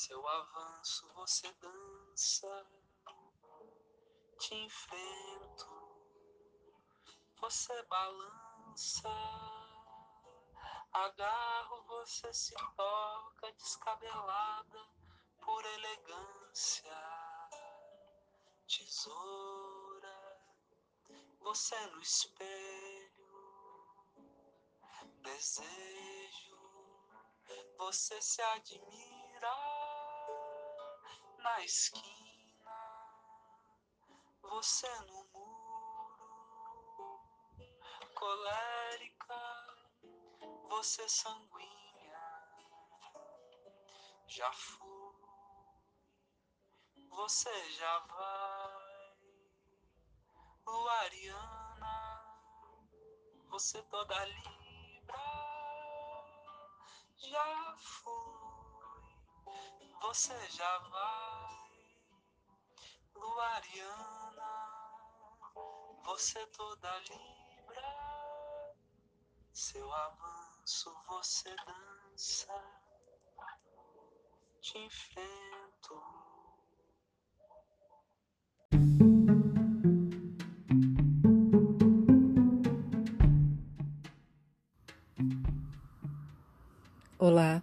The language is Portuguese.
Seu avanço você dança, te enfrento, você balança, agarro, você se toca descabelada por elegância, tesoura, você no espelho, desejo, você se admira na esquina, você no muro, colérica, você sanguínea, já fui, você já vai, luariana, você toda libra, já fui, você já vai. Luariana, você toda libra, seu avanço você dança, te enfrento. Olá,